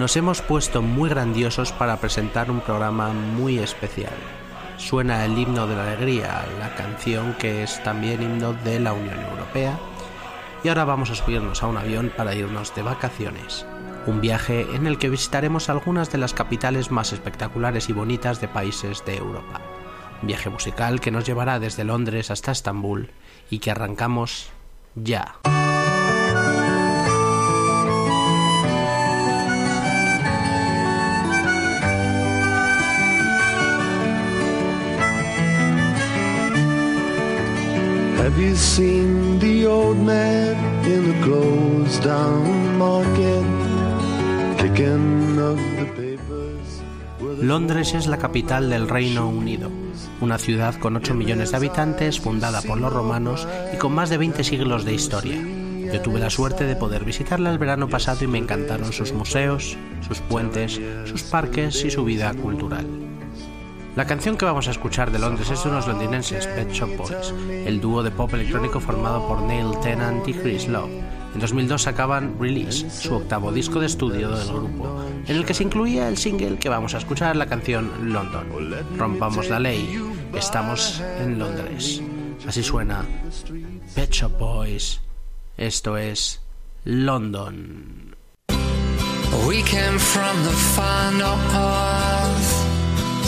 Nos hemos puesto muy grandiosos para presentar un programa muy especial. Suena el himno de la alegría, la canción que es también himno de la Unión Europea. Y ahora vamos a subirnos a un avión para irnos de vacaciones. Un viaje en el que visitaremos algunas de las capitales más espectaculares y bonitas de países de Europa. Un viaje musical que nos llevará desde Londres hasta Estambul y que arrancamos ya. Have you seen the old man in the closed down? Londres es la capital del Reino Unido, una ciudad con 8 millones de habitantes, fundada por los romanos y con más de 20 siglos de historia. Yo tuve la suerte de poder visitarla el verano pasado y me encantaron sus museos, sus puentes, sus parques y su vida cultural. La canción que vamos a escuchar de Londres es de unos londinenses, Pet Shop Boys, el dúo de pop electrónico formado por Neil Tennant y Chris Love. En 2002 sacaban Release, su octavo disco de estudio del grupo, en el que se incluía el single que vamos a escuchar, la canción London. Rompamos la ley, estamos en Londres. Así suena Pet Shop Boys. Esto es London. We came from the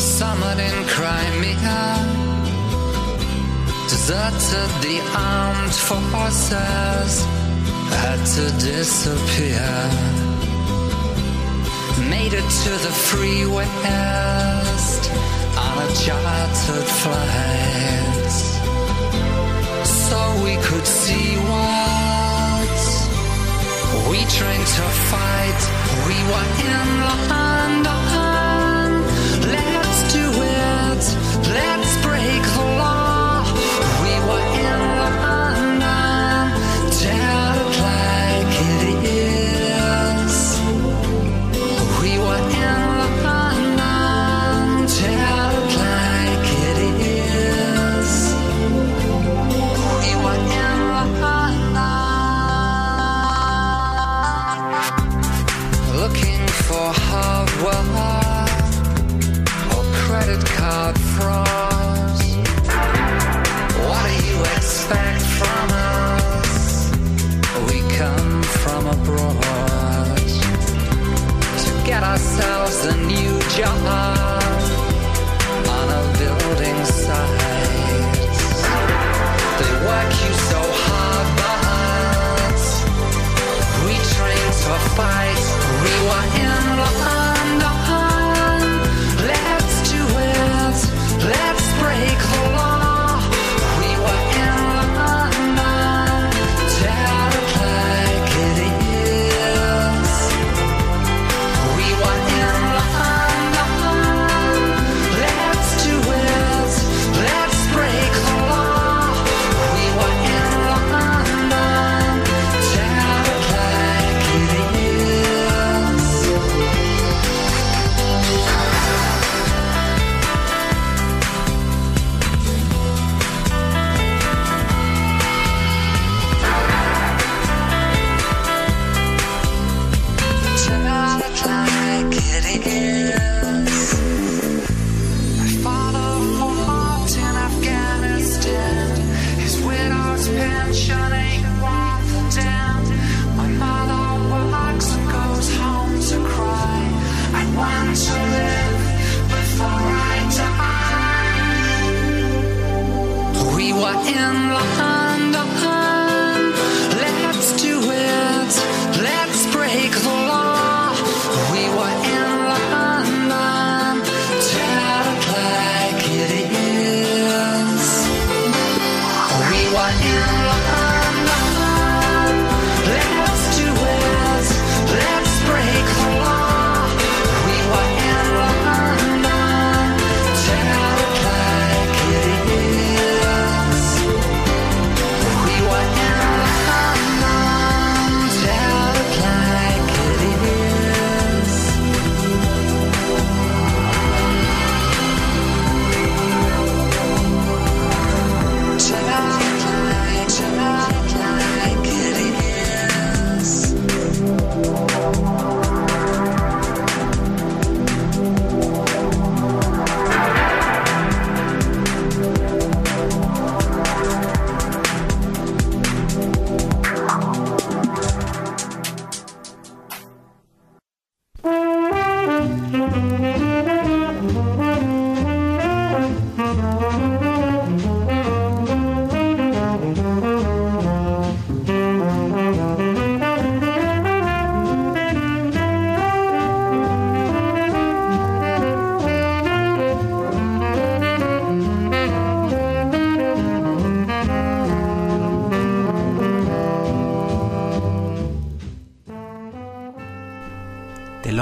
summered in Crimea, deserted the armed forces, had to disappear. Made it to the free west on a chartered flight, so we could see what we trained to fight. We were in London. thousand new job. I love.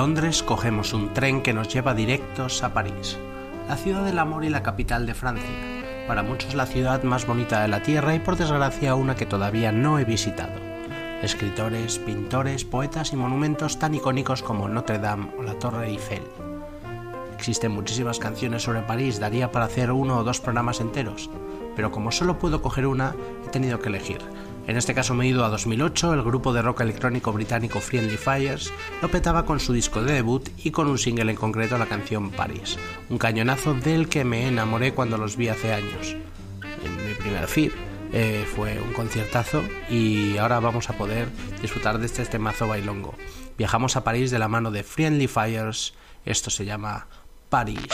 Londres cogemos un tren que nos lleva directos a París, la ciudad del amor y la capital de Francia. Para muchos la ciudad más bonita de la Tierra y por desgracia una que todavía no he visitado. Escritores, pintores, poetas y monumentos tan icónicos como Notre Dame o la Torre Eiffel. Existen muchísimas canciones sobre París, daría para hacer uno o dos programas enteros, pero como solo puedo coger una, he tenido que elegir. En este caso me he ido a 2008, el grupo de rock electrónico británico Friendly Fires lo petaba con su disco de debut y con un single en concreto la canción Paris, un cañonazo del que me enamoré cuando los vi hace años. En mi primer feed eh, fue un conciertazo y ahora vamos a poder disfrutar de este temazo bailongo. Viajamos a París de la mano de Friendly Fires, esto se llama París.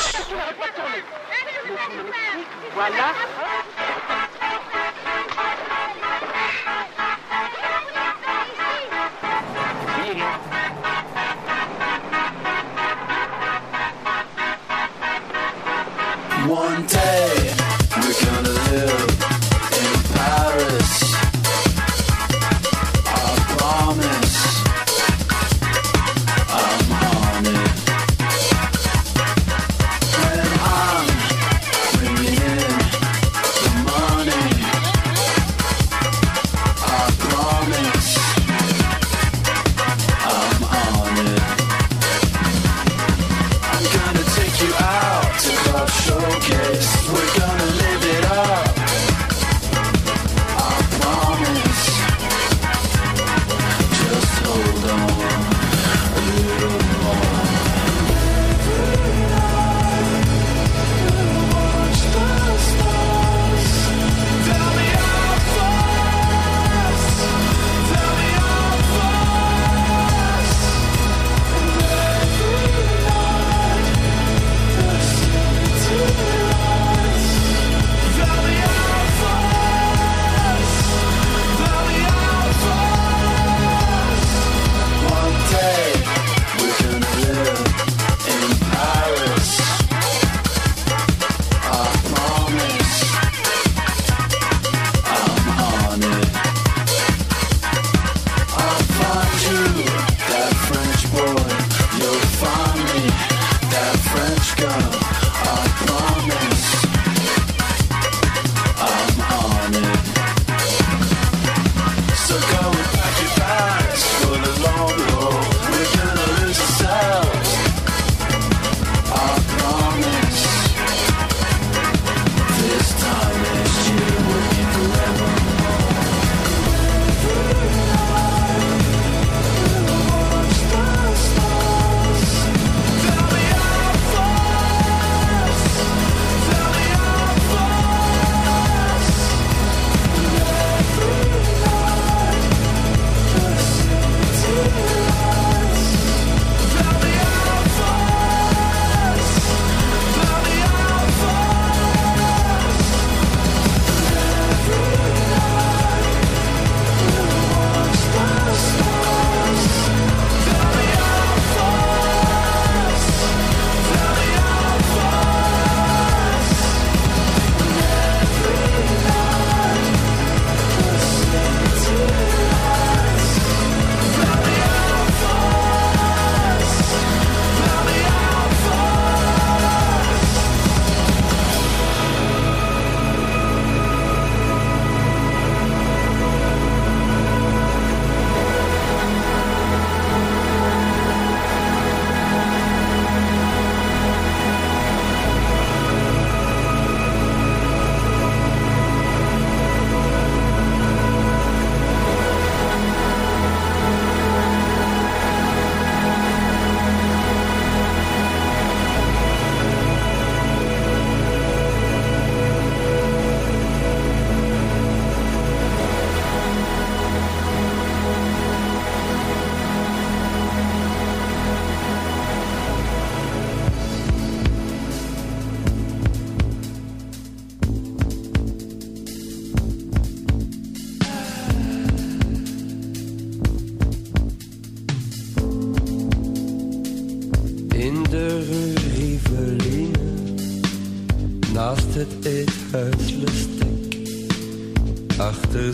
One day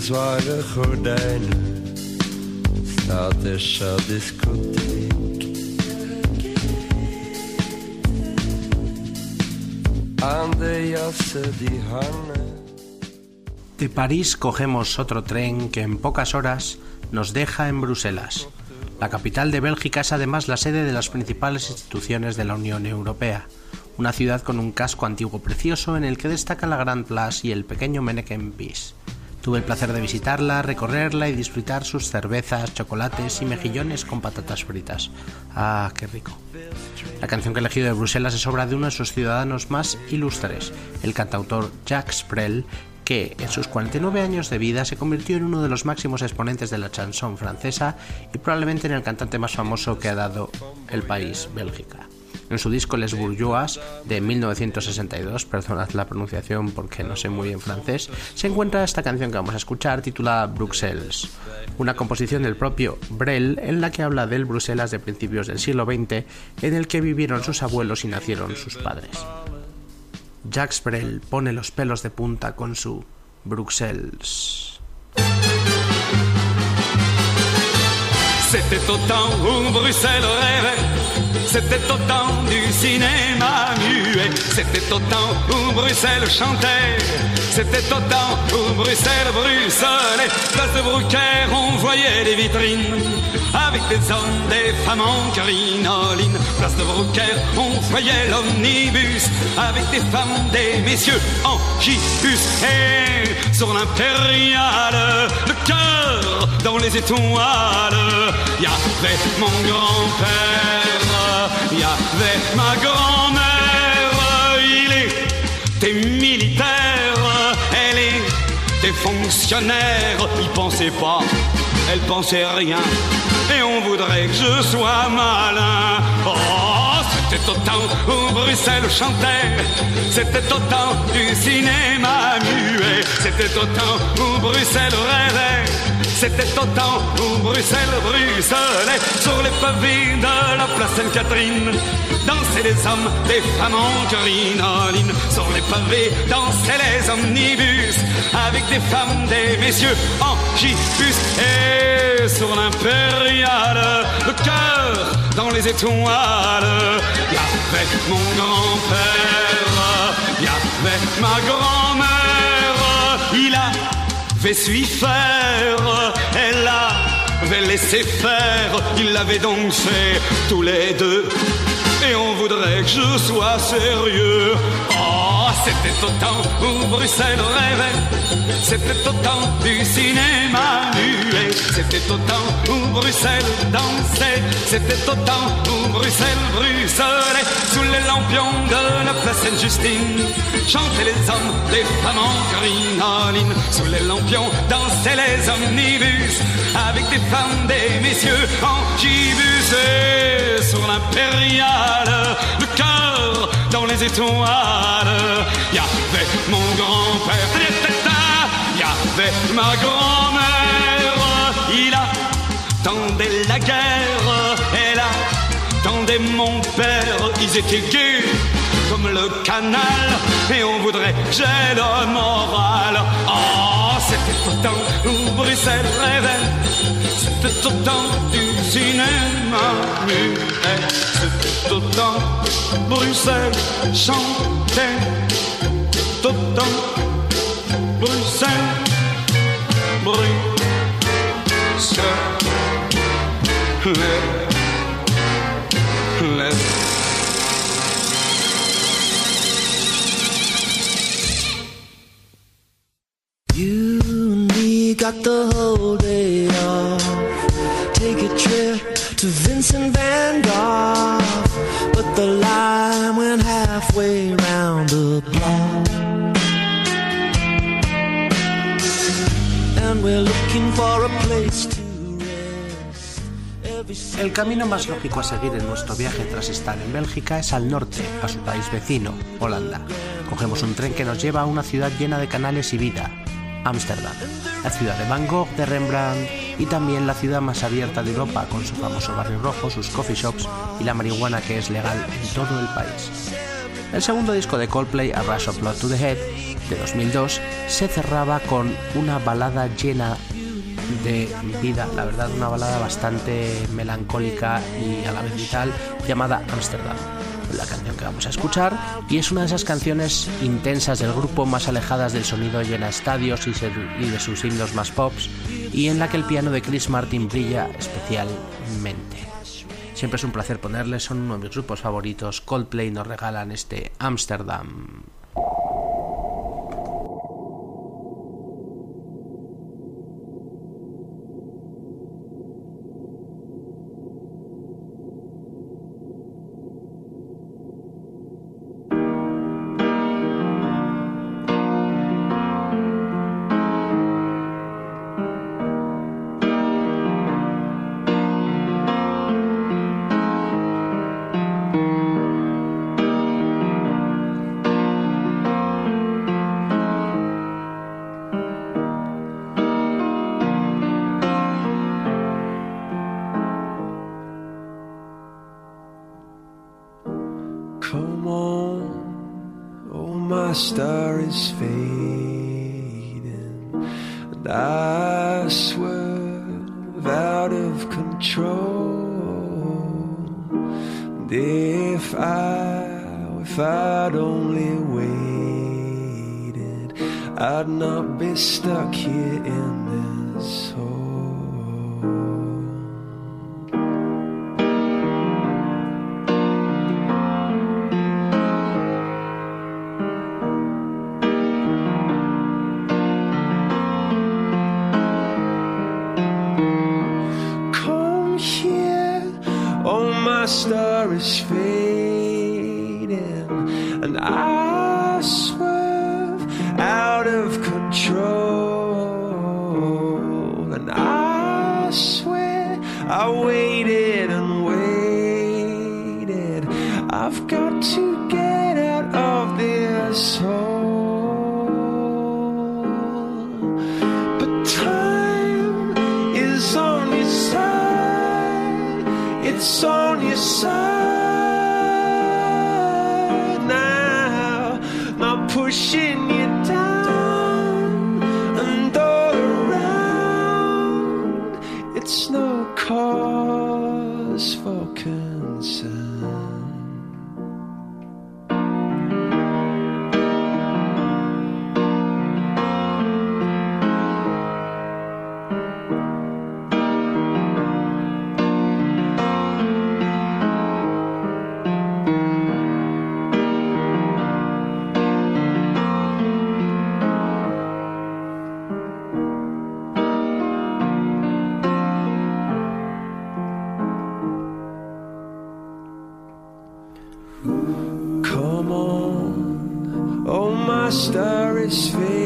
zware gordijnen staat de discotheek. Aan de jassen die hangen. De París cogemos otro tren que en pocas horas nos deja en Bruselas. La capital de Bélgica es además la sede de las principales instituciones de la Unión Europea, una ciudad con un casco antiguo precioso en el que destaca la Grand Place y el pequeño Meneken Bis. Tuve el placer de visitarla, recorrerla y disfrutar sus cervezas, chocolates y mejillones con patatas fritas. Ah, qué rico. La canción que he elegido de Bruselas es obra de uno de sus ciudadanos más ilustres, el cantautor Jacques Brel, que en sus 49 años de vida se convirtió en uno de los máximos exponentes de la chanson francesa y probablemente en el cantante más famoso que ha dado el país, Bélgica. En su disco Les Bourgeois de 1962, perdonad la pronunciación porque no sé muy bien francés, se encuentra esta canción que vamos a escuchar titulada Bruxelles, una composición del propio Brel en la que habla del Bruselas de principios del siglo XX en el que vivieron sus abuelos y nacieron sus padres. Jacques Brel pone los pelos de punta con su Bruxelles. C'était Bruxelles c'était au temps du cinéma muet, c'était au temps où Bruxelles chantait, c'était au temps où Bruxelles bruxelait, place de Brucaire on voyait les vitrines, avec des hommes, des femmes en crinoline, place de Brucaire on voyait l'omnibus, avec des femmes, des messieurs en gibus, et sur l'impériale, le cœur dans les étoiles, il y avait mon grand-père, il y avait ma grand-mère, il était militaire, elle était fonctionnaire, il pensait pas, elle pensait rien, et on voudrait que je sois malin. Oh, c'était au temps où Bruxelles chantait, c'était au temps du cinéma muet, c'était au temps où Bruxelles rêvait. C'était au temps où Bruxelles bruxelait sur les pavés de la place Sainte-Catherine. Dansaient les hommes, les femmes en crinoline. Sur les pavés dansaient les omnibus avec des femmes, des messieurs en gibus. Et sur l'impériale, le cœur dans les étoiles. Il y avait mon grand-père, y avait ma grand-mère. Il a avait su faire, elle avait laissé faire, ils l'avaient donc fait tous les deux. Et on voudrait que je sois sérieux. C'était au temps où Bruxelles rêvait, c'était au temps du cinéma muet, c'était au temps où Bruxelles dansait, c'était au temps où Bruxelles bruxelait. Sous les lampions de la place Sainte-Justine. Chantaient les hommes, les femmes en crinoline, sous les lampions dansaient les omnibus, avec des femmes, des messieurs en gibus et sur l'impériale, dans les étoiles. Il y avait mon grand-père, il y avait ma grand-mère, il attendait la guerre, elle attendait mon père, ils étaient gays comme le canal, et on voudrait j'ai le moral. Oh, c'était au temps où Bruxelles rêvait, c'était au temps du cinéma muet, c'était au temps Bruxelles chantait, tout au temps Bruxelles bruxelait. Got the whole day off. Take a trip to Vincent van Gogh. But the line went halfway round the block. And we're looking for a place to El camino más lógico a seguir en nuestro viaje tras estar en Bélgica es al norte, a su país vecino, Holanda. Cogemos un tren que nos lleva a una ciudad llena de canales y vida, Ámsterdam, la ciudad de Van Gogh, de Rembrandt y también la ciudad más abierta de Europa con su famoso barrio rojo, sus coffee shops y la marihuana que es legal en todo el país. El segundo disco de Coldplay, A Rush of Blood to the Head, de 2002, se cerraba con una balada llena de vida, la verdad, una balada bastante melancólica y a la vez vital, llamada Amsterdam la canción que vamos a escuchar, y es una de esas canciones intensas del grupo más alejadas del sonido llena estadios y, de sus himnos más pops, y en la que el piano de Chris Martin brilla especialmente. Siempre es un placer ponerles, son uno de mis grupos favoritos. Coldplay nos regalan este Amsterdam. my star is fading, and I swerve out of control. And if I, if I'd only waited, I'd not be stuck here in this hole. is.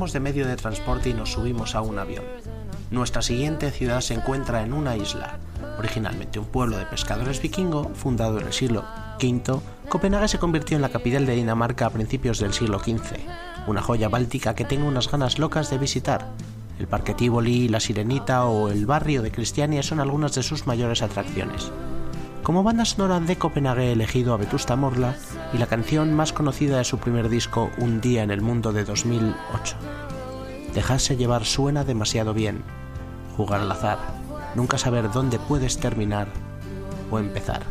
Cambiamos de medio de transporte y nos subimos a un avión. Nuestra siguiente ciudad se encuentra en una isla, originalmente un pueblo de pescadores vikingo fundado en el siglo V. Copenhague se convirtió en la capital de Dinamarca a principios del siglo XV, una joya báltica que tengo unas ganas locas de visitar. El Parque Tivoli, la Sirenita o el barrio de Cristiania son algunas de sus mayores atracciones. Como banda sonora de Copenhague he elegido a Vetusta Morla y la canción más conocida de su primer disco Un día en el mundo de 2008. Dejarse llevar suena demasiado bien. Jugar al azar. Nunca saber dónde puedes terminar o empezar.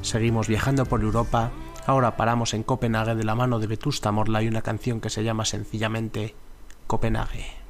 Seguimos viajando por Europa. Ahora paramos en Copenhague de la mano de Vetusta Morla y una canción que se llama sencillamente Copenhague.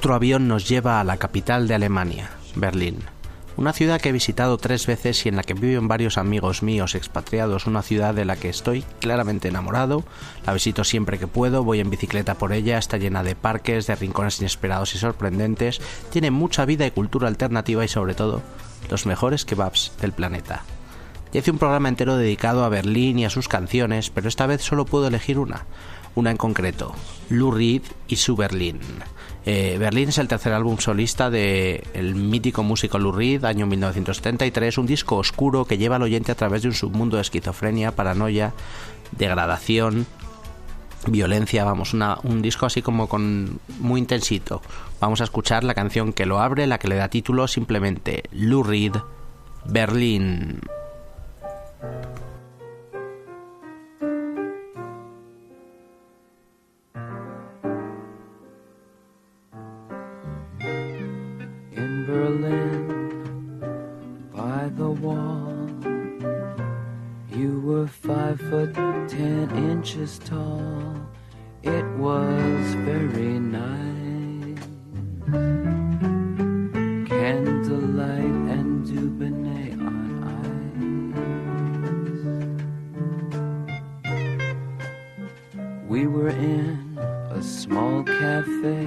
Otro avión nos lleva a la capital de Alemania, Berlín. Una ciudad que he visitado tres veces y en la que viven varios amigos míos expatriados, una ciudad de la que estoy claramente enamorado, la visito siempre que puedo, voy en bicicleta por ella, está llena de parques, de rincones inesperados y sorprendentes, tiene mucha vida y cultura alternativa y sobre todo los mejores kebabs del planeta. Ya hice un programa entero dedicado a Berlín y a sus canciones, pero esta vez solo puedo elegir una, una en concreto, Lou Reed y su Berlín. Eh, Berlín es el tercer álbum solista del el mítico músico Lou Reed, año 1973, un disco oscuro que lleva al oyente a través de un submundo de esquizofrenia, paranoia, degradación, violencia, vamos, un disco así como con muy intensito. Vamos a escuchar la canción que lo abre, la que le da título simplemente Lou Reed, Berlín. Berlin by the wall. You were five foot ten inches tall. It was very nice. Candlelight and Dubonnet on ice. We were in a small cafe.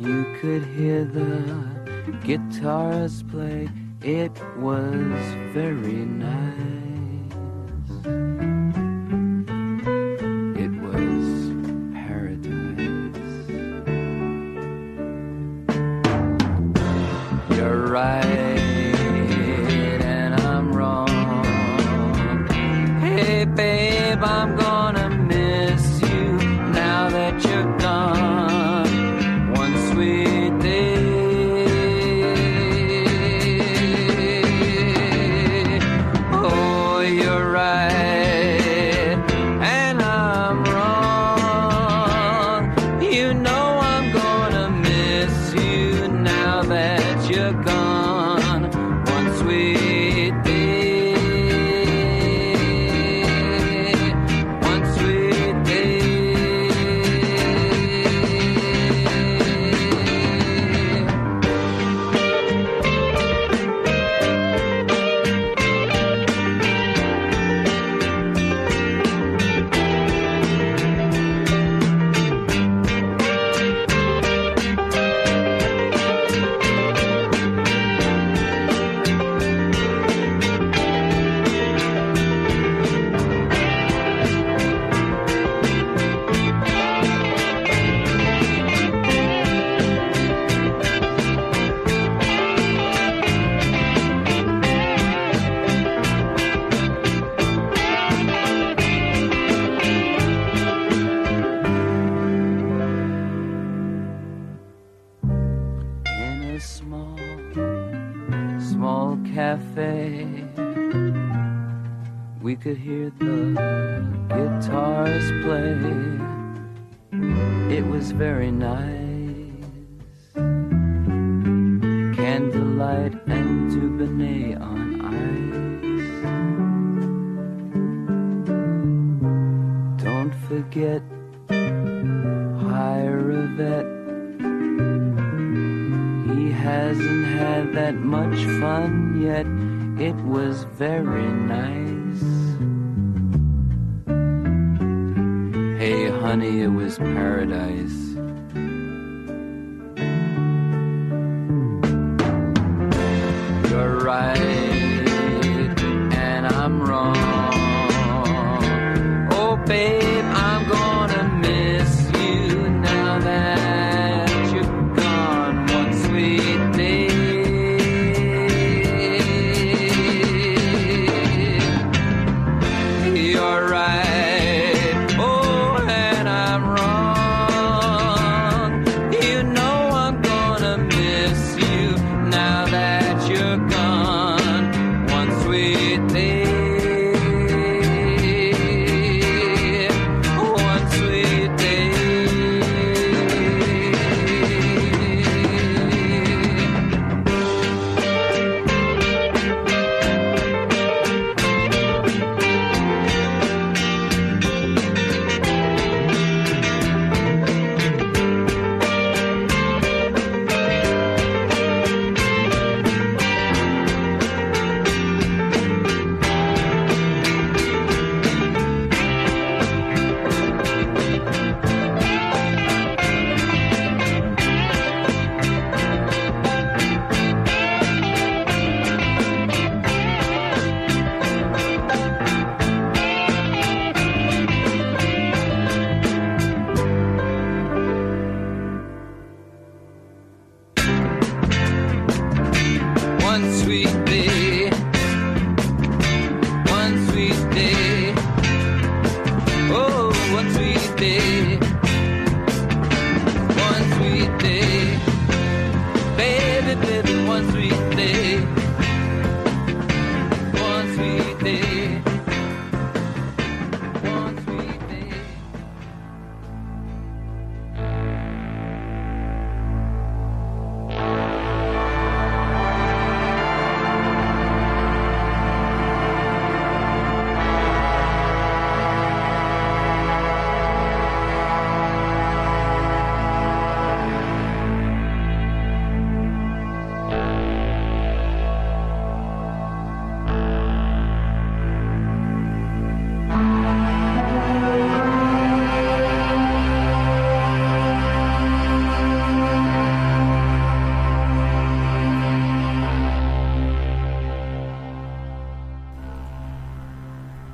You could hear the guitars play. It was very nice. Small, small cafe. We could hear the guitars play. It was very nice. Candlelight and Dubonnet on ice. Don't forget, hire a vet. Hasn't had that much fun yet. It was very nice. Hey, honey, it was paradise.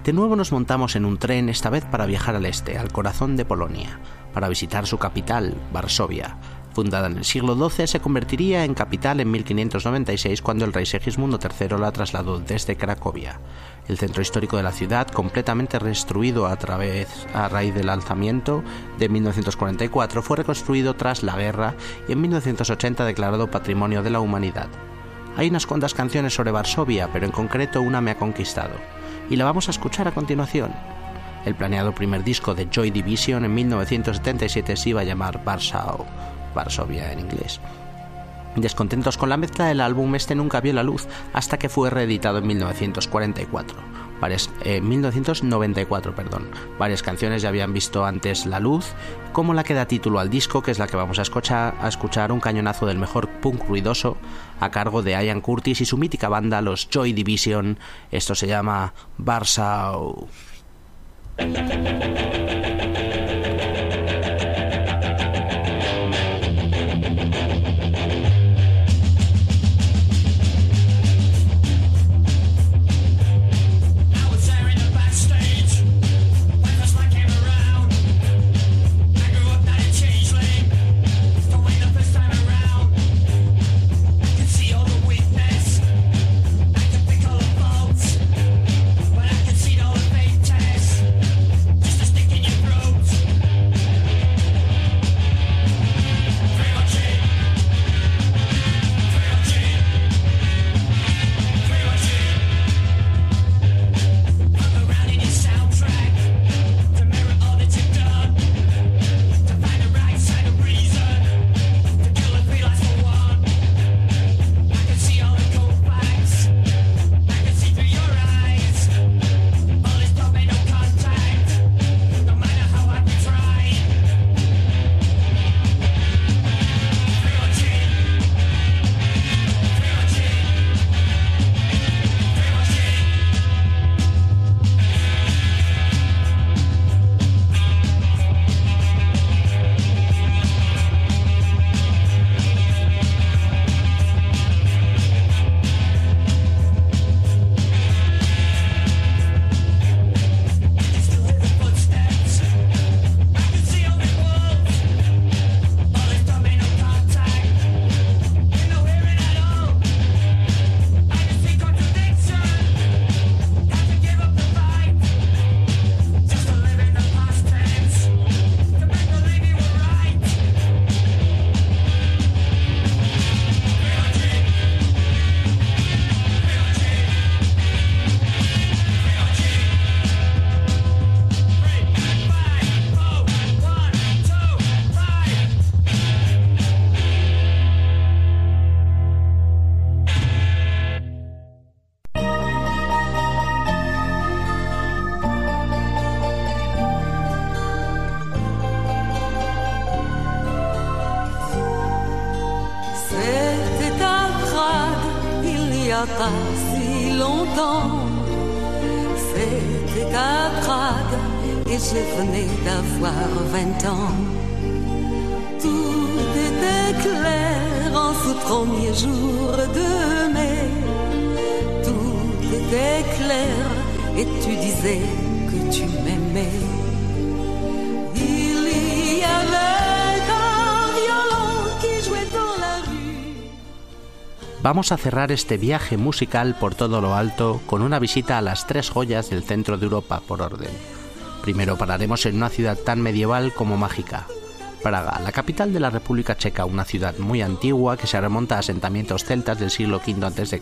De nuevo nos montamos en un tren, esta vez para viajar al este, al corazón de Polonia, para visitar su capital, Varsovia. Fundada en el siglo XII, se convertiría en capital en 1596 cuando el rey Segismundo III la trasladó desde Cracovia. El centro histórico de la ciudad, completamente restruido a, través, a raíz del alzamiento de 1944, fue reconstruido tras la guerra y en 1980 declarado Patrimonio de la Humanidad. Hay unas cuantas canciones sobre Varsovia, pero en concreto una me ha conquistado y la vamos a escuchar a continuación. El planeado primer disco de Joy Division en 1977 se iba a llamar Warsaw, Varsovia en inglés. Descontentos con la mezcla del álbum, este nunca vio la luz hasta que fue reeditado en 1944. Varias, 1994, eh, perdón. Varias canciones ya habían visto antes la luz, como la que da título al disco, que es la que vamos a escuchar, a escuchar un cañonazo del mejor punk ruidoso a cargo de Ian Curtis y su mítica banda, los Joy Division. Esto se llama Warsaw. Vamos a cerrar este viaje musical por todo lo alto con una visita a las tres joyas del centro de Europa por orden. Primero pararemos en una ciudad tan medieval como mágica, Praga, la capital de la República Checa, una ciudad muy antigua que se remonta a asentamientos celtas del siglo V a.C.,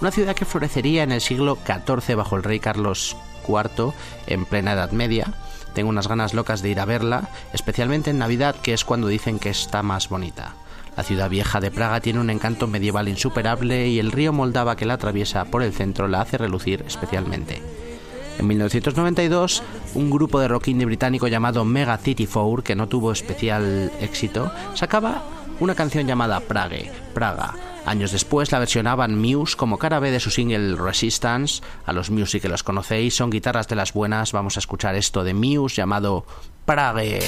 una ciudad que florecería en el siglo XIV bajo el rey Carlos IV en plena Edad Media. Tengo unas ganas locas de ir a verla, especialmente en Navidad, que es cuando dicen que está más bonita. La ciudad vieja de Praga tiene un encanto medieval insuperable y el río Moldava que la atraviesa por el centro la hace relucir especialmente. En 1992, un grupo de rock indie británico llamado Mega City Four, que no tuvo especial éxito, sacaba una canción llamada Prague, Praga. Años después la versionaban Muse como cara B de su single Resistance. A los Muse que los conocéis, son guitarras de las buenas. Vamos a escuchar esto de Muse llamado Prague.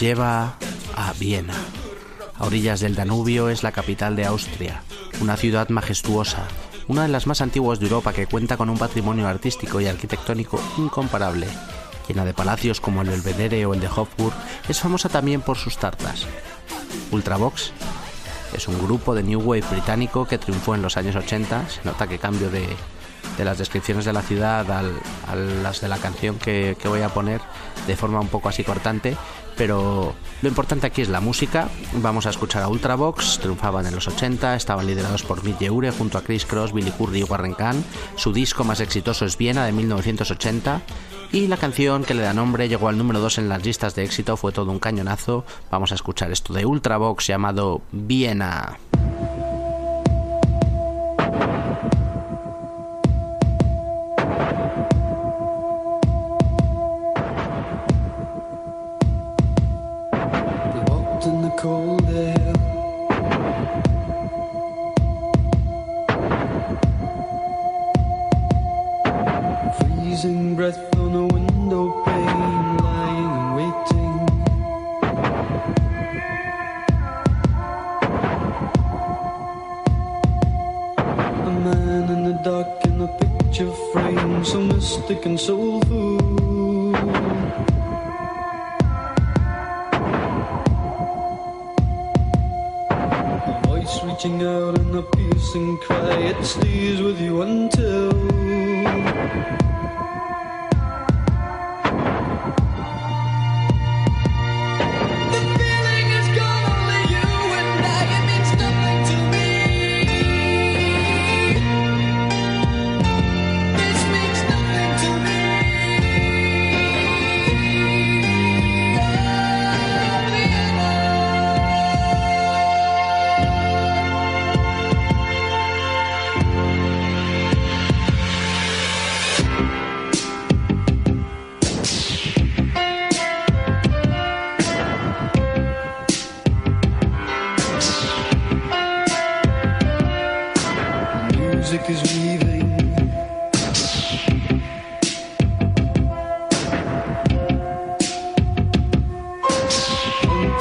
Lleva a Viena. A orillas del Danubio es la capital de Austria, una ciudad majestuosa, una de las más antiguas de Europa que cuenta con un patrimonio artístico y arquitectónico incomparable. Llena de palacios como el Belvedere o el de Hofburg, es famosa también por sus tartas. Ultravox es un grupo de New Wave británico que triunfó en los años 80. Se nota que cambio de, las descripciones de la ciudad a las de la canción que voy a poner de forma un poco así cortante. Pero lo importante aquí es la música. Vamos a escuchar a Ultravox. Triunfaban en los 80, estaban liderados por Mick Jeure junto a Chris Cross, Billy Curry y Warren Kahn. Su disco más exitoso es Viena de 1980. Y la canción que le da nombre llegó al número 2 en las listas de éxito, fue todo un cañonazo. Vamos a escuchar esto de Ultravox llamado Viena.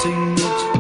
wanting it.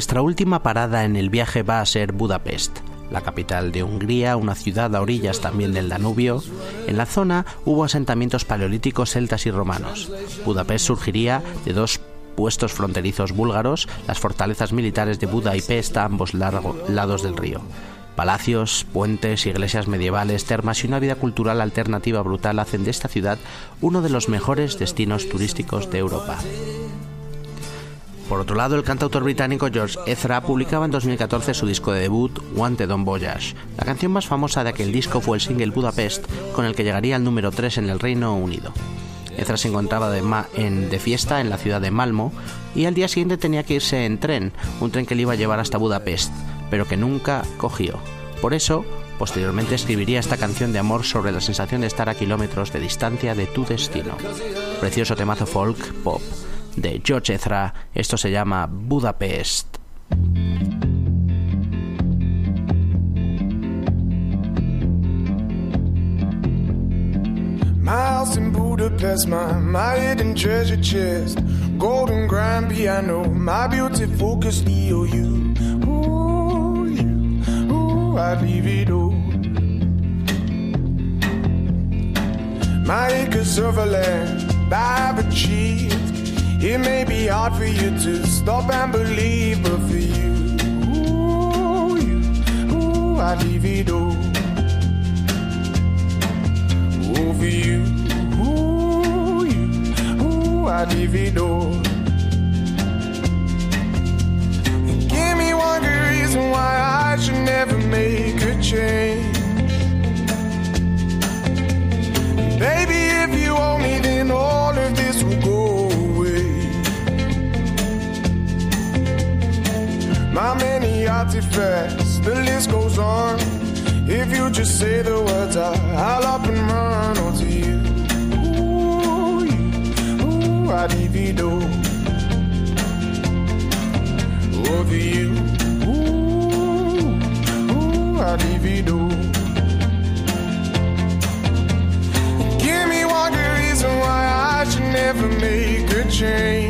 Nuestra última parada en el viaje va a ser Budapest, la capital de Hungría, una ciudad a orillas también del Danubio. En la zona hubo asentamientos paleolíticos celtas y romanos. Budapest surgiría de dos puestos fronterizos búlgaros, las fortalezas militares de Buda y Pest a ambos lados del río. Palacios, puentes, iglesias medievales, termas y una vida cultural alternativa brutal hacen de esta ciudad uno de los mejores destinos turísticos de Europa. Por otro lado, el cantautor británico George Ezra publicaba en 2014 su disco de debut, Wanted on Voyage. La canción más famosa de aquel disco fue el single Budapest, con el que llegaría al número 3 en el Reino Unido. Ezra se encontraba de, en, de, fiesta en la ciudad de Malmo y al día siguiente tenía que irse en tren, un tren que le iba a llevar hasta Budapest, pero que nunca cogió. Por eso, posteriormente escribiría esta canción de amor sobre la sensación de estar a kilómetros de distancia de tu destino. Precioso temazo folk pop de George Ezra. Esto se llama Budapest. House in Budapest, my, my hidden treasure chest, golden grand piano, my beauty focus EOU. Ooh, you, ooh, I'd leave it all. My acres of land I've achieved it may be hard for you to stop and believe, but for you, ooh, you, ooh, I'd leave it all. Ooh, for you, ooh, you, ooh, I'd leave it all. Give me one good reason why I should never make a change. Baby, if you owe me, then all of this will go My many artifacts, the list goes on. If you just say the words, I, I'll up and run onto you. Ooh, you, ooh, I divido. Over you, ooh, ooh, I divido. Give me one good reason why I should never make a change.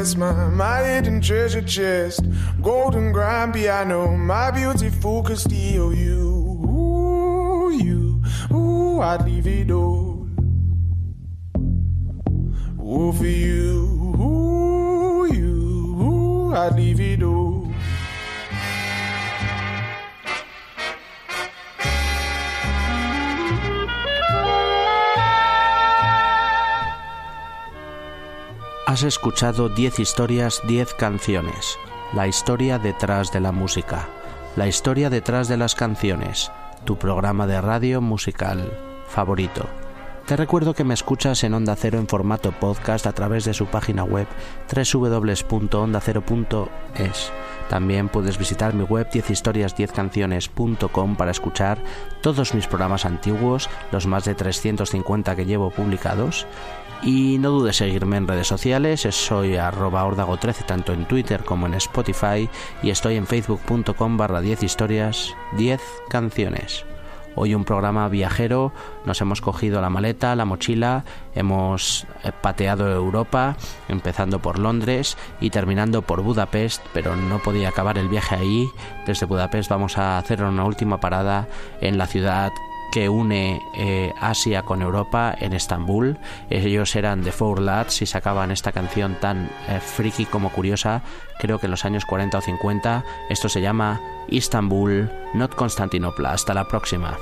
Budapest, my, my hidden treasure chest, golden grand piano, my beautiful Castillo, you, ooh, you, ooh, I'd leave it all. Ooh, for you, ooh, you, ooh, I'd leave it all. Has escuchado 10 historias, 10 canciones. La historia detrás de la música. La historia detrás de las canciones. Tu programa de radio musical favorito. Te recuerdo que me escuchas en Onda Cero en formato podcast a través de su página web www.ondacero.es. También puedes visitar mi web 10historias10canciones.com para escuchar todos mis programas antiguos, los más de 350 que llevo publicados Y no dudes seguirme en redes sociales, soy arroba ordago13 tanto en Twitter como en Spotify y estoy en facebook.com barra 10 historias, 10 canciones. Hoy un programa viajero, nos hemos cogido la maleta, la mochila, hemos eh, pateado Europa, empezando por Londres y terminando por Budapest, pero no podía acabar el viaje ahí. Desde Budapest vamos a hacer una última parada en la ciudad que une eh, Asia con Europa en Estambul. Ellos eran The Four Lads y sacaban esta canción tan eh, friki como curiosa, creo que en los años 40 o 50. Esto se llama Istanbul, not Constantinopla. Hasta la próxima.